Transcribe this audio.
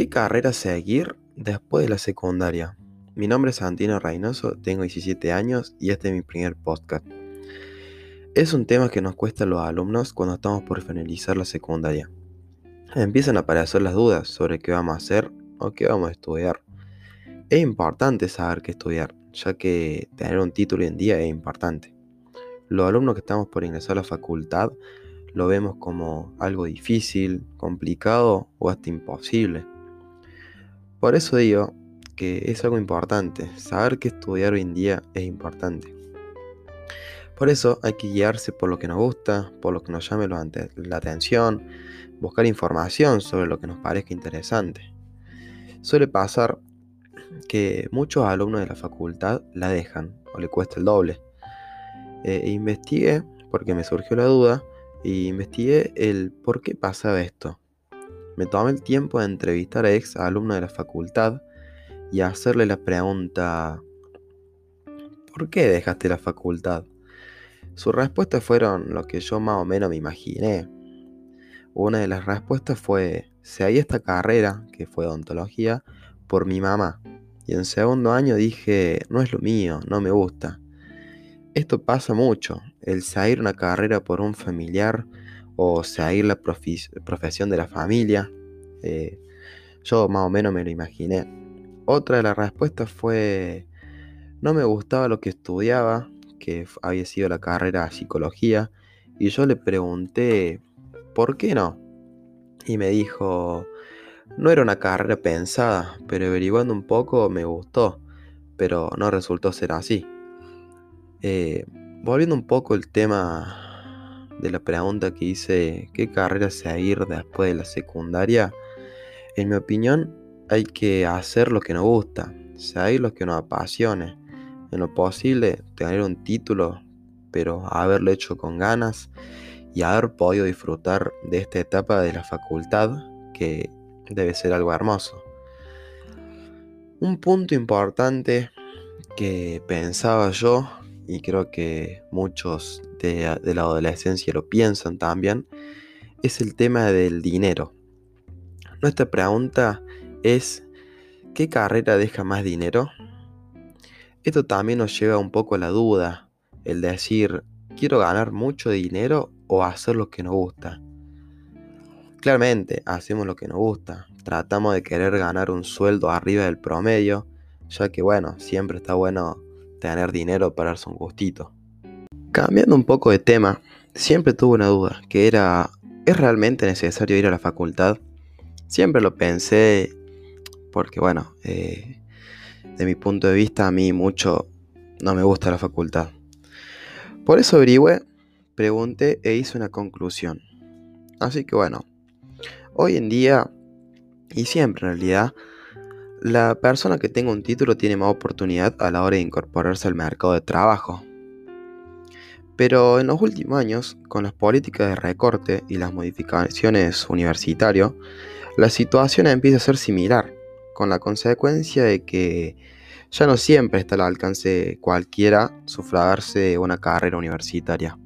¿Qué carrera seguir después de la secundaria? Mi nombre es Santino Reynoso, tengo 17 años y este es mi primer podcast. Es un tema que nos cuesta a los alumnos cuando estamos por finalizar la secundaria. Empiezan a aparecer las dudas sobre qué vamos a hacer o qué vamos a estudiar. Es importante saber qué estudiar, ya que tener un título hoy en día es importante. Los alumnos que estamos por ingresar a la facultad lo vemos como algo difícil, complicado o hasta imposible. Por eso digo que es algo importante, saber qué estudiar hoy en día es importante. Por eso hay que guiarse por lo que nos gusta, por lo que nos llame la atención, buscar información sobre lo que nos parezca interesante. Suele pasar que muchos alumnos de la facultad la dejan o le cuesta el doble. Eh, e investigué, porque me surgió la duda, e investigué el por qué pasaba esto. Me tomé el tiempo de entrevistar a ex alumnos de la facultad y hacerle la pregunta, ¿por qué dejaste la facultad? Sus respuestas fueron lo que yo más o menos me imaginé. Una de las respuestas fue, seguí esta carrera, que fue odontología, por mi mamá. Y en segundo año dije, no es lo mío, no me gusta. Esto pasa mucho, el seguir una carrera por un familiar o seguir la profesión de la familia. Eh, yo más o menos me lo imaginé. Otra de las respuestas fue, no me gustaba lo que estudiaba, que había sido la carrera de psicología, y yo le pregunté, ¿por qué no? Y me dijo, no era una carrera pensada, pero averiguando un poco me gustó, pero no resultó ser así. Eh, volviendo un poco al tema de la pregunta que hice, ¿qué carrera seguir después de la secundaria? En mi opinión, hay que hacer lo que nos gusta, seguir lo que nos apasione. En lo posible, tener un título, pero haberlo hecho con ganas y haber podido disfrutar de esta etapa de la facultad, que debe ser algo hermoso. Un punto importante que pensaba yo y creo que muchos de, la adolescencia lo piensan también, es el tema del dinero. Nuestra pregunta es, ¿qué carrera deja más dinero? Esto también nos lleva un poco a la duda, el decir, ¿quiero ganar mucho dinero o hacer lo que nos gusta? Claramente, hacemos lo que nos gusta, tratamos de querer ganar un sueldo arriba del promedio, ya que bueno, siempre está bueno tener dinero para darse un gustito. Cambiando un poco de tema, siempre tuve una duda, que era, ¿es realmente necesario ir a la facultad? Siempre lo pensé, porque bueno, eh, de mi punto de vista a mí mucho no me gusta la facultad. Por eso averigüé, pregunté e hice una conclusión. Así que bueno, hoy en día, y siempre en realidad, la persona que tenga un título tiene más oportunidad a la hora de incorporarse al mercado de trabajo. Pero en los últimos años, con las políticas de recorte y las modificaciones universitarias, la situación empieza a ser similar, con la consecuencia de que ya no siempre está al alcance cualquiera sufragarse una carrera universitaria.